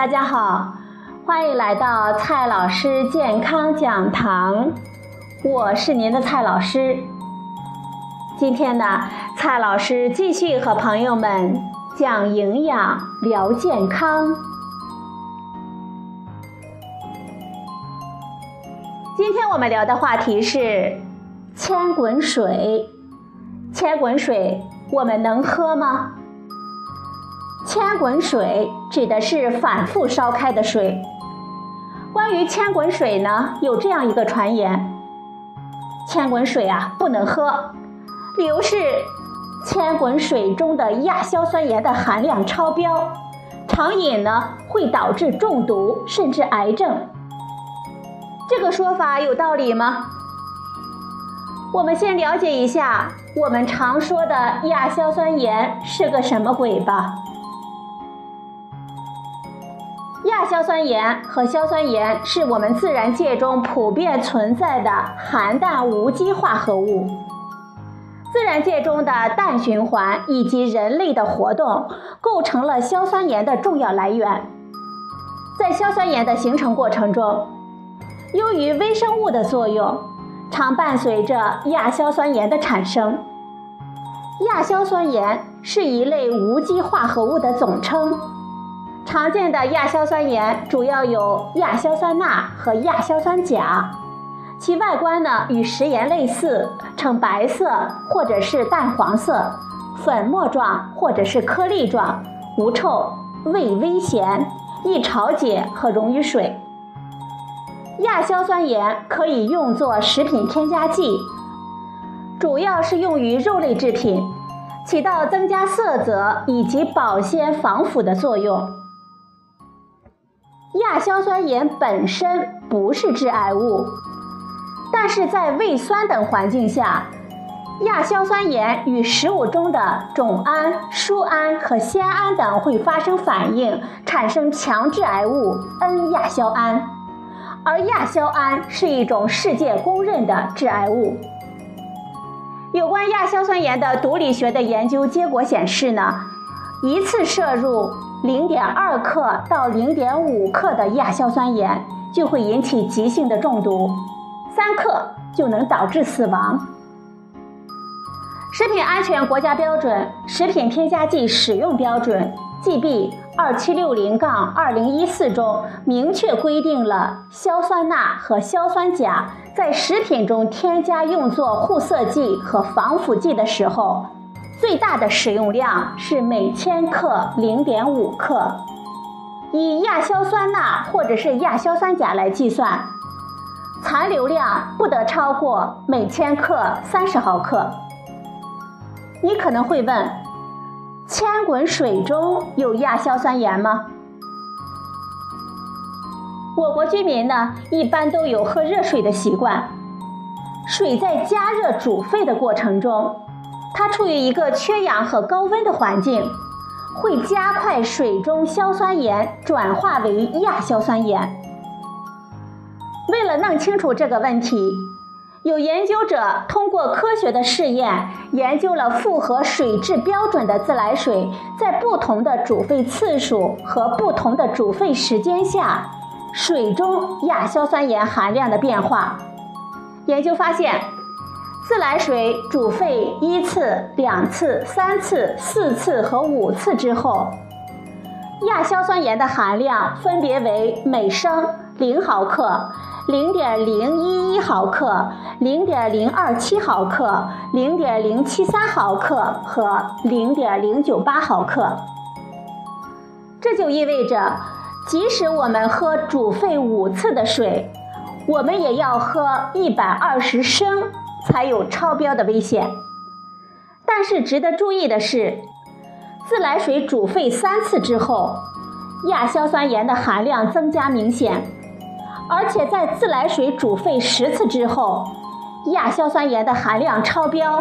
大家好，欢迎来到蔡老师健康讲堂，我是您的蔡老师。今天呢，蔡老师继续和朋友们讲营养、聊健康。今天我们聊的话题是千滚水。千滚水我们能喝吗？千滚水指的是反复烧开的水。关于千滚水呢，有这样一个传言：千滚水啊不能喝。理由是，千滚水中的亚硝酸盐的含量超标，常饮呢会导致中毒甚至癌症。这个说法有道理吗？我们先了解一下我们常说的亚硝酸盐是个什么鬼吧。硝酸盐和硝酸盐是我们自然界中普遍存在的含氮无机化合物。自然界中的氮循环以及人类的活动，构成了硝酸盐的重要来源。在硝酸盐的形成过程中，由于微生物的作用，常伴随着亚硝酸盐的产生。亚硝酸盐是一类无机化合物的总称。常见的亚硝酸盐主要有亚硝酸钠和亚硝酸钾。其外观呢与食盐类似，呈白色或者是淡黄色，粉末状或者是颗粒状，无臭，味微咸，易潮解和溶于水。亚硝酸盐可以用作食品添加剂，主要是用于肉类制品，起到增加色泽以及保鲜防腐的作用。亚硝酸盐本身不是致癌物。但是在胃酸等环境下，亚硝酸盐与食物中的种胺、疏胺和酰胺等会发生反应，产生强致癌物 N 亚硝胺，而亚硝胺是一种世界公认的致癌物。有关亚硝酸盐的毒理学的研究结果显示呢，一次摄入0.2克到0.5克的亚硝酸盐就会引起急性的中毒。三克就能导致死亡。食品安全国家标准《食品添加剂使用标准》（GB 二七六零杠二零一四）中明确规定了硝酸钠和硝酸钾在食品中添加用作护色剂和防腐剂的时候，最大的使用量是每千克零点五克。以亚硝酸钠或者是亚硝酸钾来计算。残留量不得超过每千克三十毫克。你可能会问：千滚水中有亚硝酸盐吗？我国居民呢，一般都有喝热水的习惯。水在加热煮沸的过程中，它处于一个缺氧和高温的环境，会加快水中硝酸盐转化为亚硝酸盐。为了弄清楚这个问题，有研究者通过科学的试验，研究了符合水质标准的自来水在不同的煮沸次数和不同的煮沸时间下，水中亚硝酸盐含量的变化。研究发现，自来水煮沸一次、两次、三次、四次和五次之后，亚硝酸盐的含量分别为每升零毫克。零点零一一毫克、零点零二七毫克、零点零七三毫克和零点零九八毫克。这就意味着，即使我们喝煮沸五次的水，我们也要喝一百二十升才有超标的危险。但是值得注意的是，自来水煮沸三次之后，亚硝酸盐的含量增加明显。而且在自来水煮沸十次之后，亚硝酸盐的含量超标，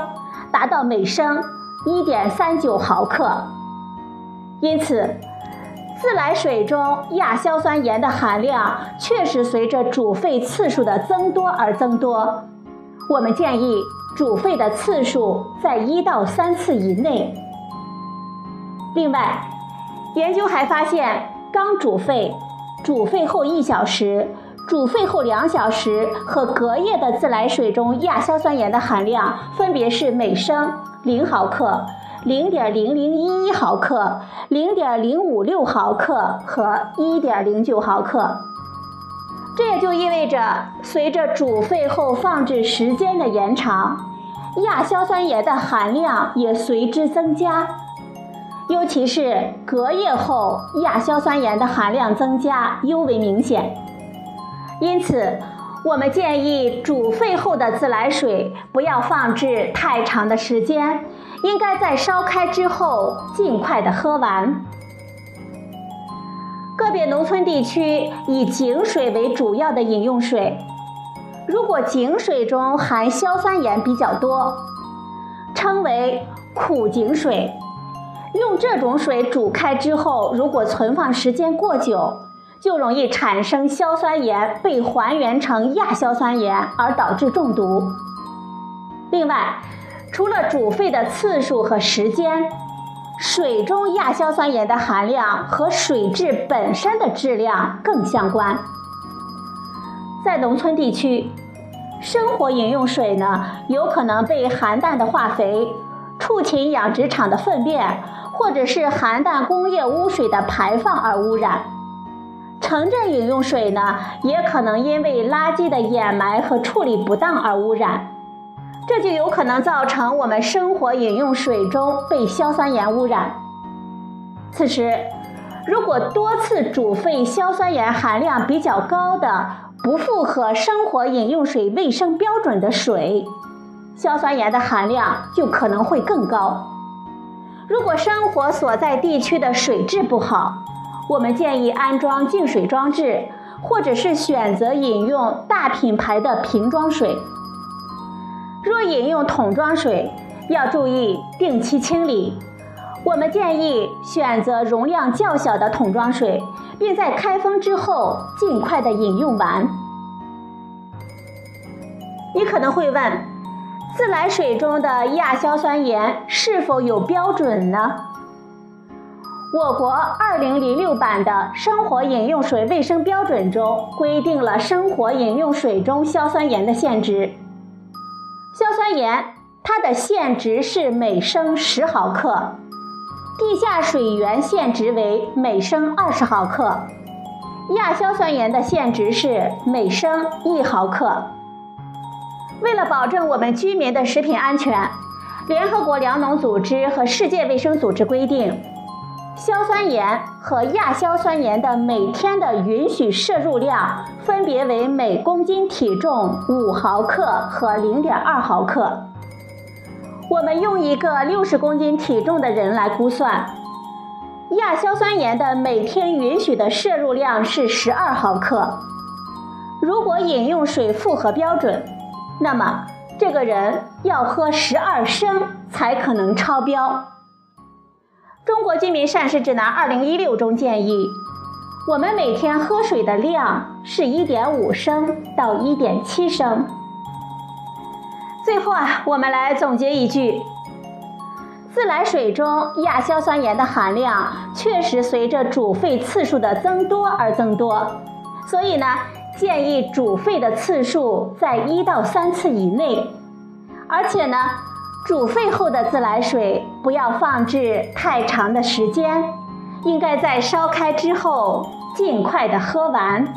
达到每升一点三九毫克。因此，自来水中亚硝酸盐的含量确实随着煮沸次数的增多而增多。我们建议煮沸的次数在一到三次以内。另外，研究还发现。刚煮沸、煮沸后一小时、煮沸后两小时和隔夜的自来水中亚硝酸盐的含量分别是每升零毫克、零点零零一一毫克、零点零五六毫克和一点零九毫克。这也就意味着，随着煮沸后放置时间的延长，亚硝酸盐的含量也随之增加。尤其是隔夜后，亚硝酸盐的含量增加尤为明显。因此，我们建议煮沸后的自来水不要放置太长的时间，应该在烧开之后尽快的喝完。特别农村地区以井水为主要的饮用水，如果井水中含硝酸盐比较多，称为苦井水。用这种水煮开之后，如果存放时间过久，就容易产生硝酸盐被还原成亚硝酸盐，而导致中毒。另外，除了煮沸的次数和时间，水中亚硝酸盐的含量和水质本身的质量更相关。在农村地区，生活饮用水呢，有可能被含氮的化肥、畜禽养殖场的粪便。或者是含氮工业污水的排放而污染，城镇饮用水呢，也可能因为垃圾的掩埋和处理不当而污染，这就有可能造成我们生活饮用水中被硝酸盐污染。此时，如果多次煮沸硝酸盐含量比较高的、不符合生活饮用水卫生标准的水，硝酸盐的含量就可能会更高。如果生活所在地区的水质不好，我们建议安装净水装置，或者是选择饮用大品牌的瓶装水。若饮用桶装水，要注意定期清理。我们建议选择容量较小的桶装水，并在开封之后尽快的饮用完。你可能会问。自来水中的亚硝酸盐是否有标准呢？我国2006版的生活饮用水卫生标准中规定了生活饮用水中硝酸盐的限值。硝酸盐它的限值是每升十毫克，地下水源限值为每升二十毫克，亚硝酸盐的限值是每升一毫克。为了保证我们居民的食品安全，联合国粮农组织和世界卫生组织规定，硝酸盐和亚硝酸盐的每天的允许摄入量分别为每公斤体重五毫克和零点二毫克。我们用一个六十公斤体重的人来估算，亚硝酸盐的每天允许的摄入量是十二毫克。如果饮用水符合标准，那么，这个人要喝十二升才可能超标。中国居民膳食指南二零一六中建议，我们每天喝水的量是一点五升到一点七升。最后啊，我们来总结一句：自来水中亚硝酸盐的含量确实随着煮沸次数的增多而增多，所以呢。建议煮沸的次数在一到三次以内，而且呢，煮沸后的自来水不要放置太长的时间，应该在烧开之后尽快的喝完。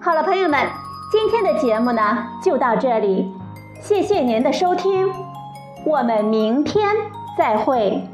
好了，朋友们，今天的节目呢就到这里，谢谢您的收听，我们明天再会。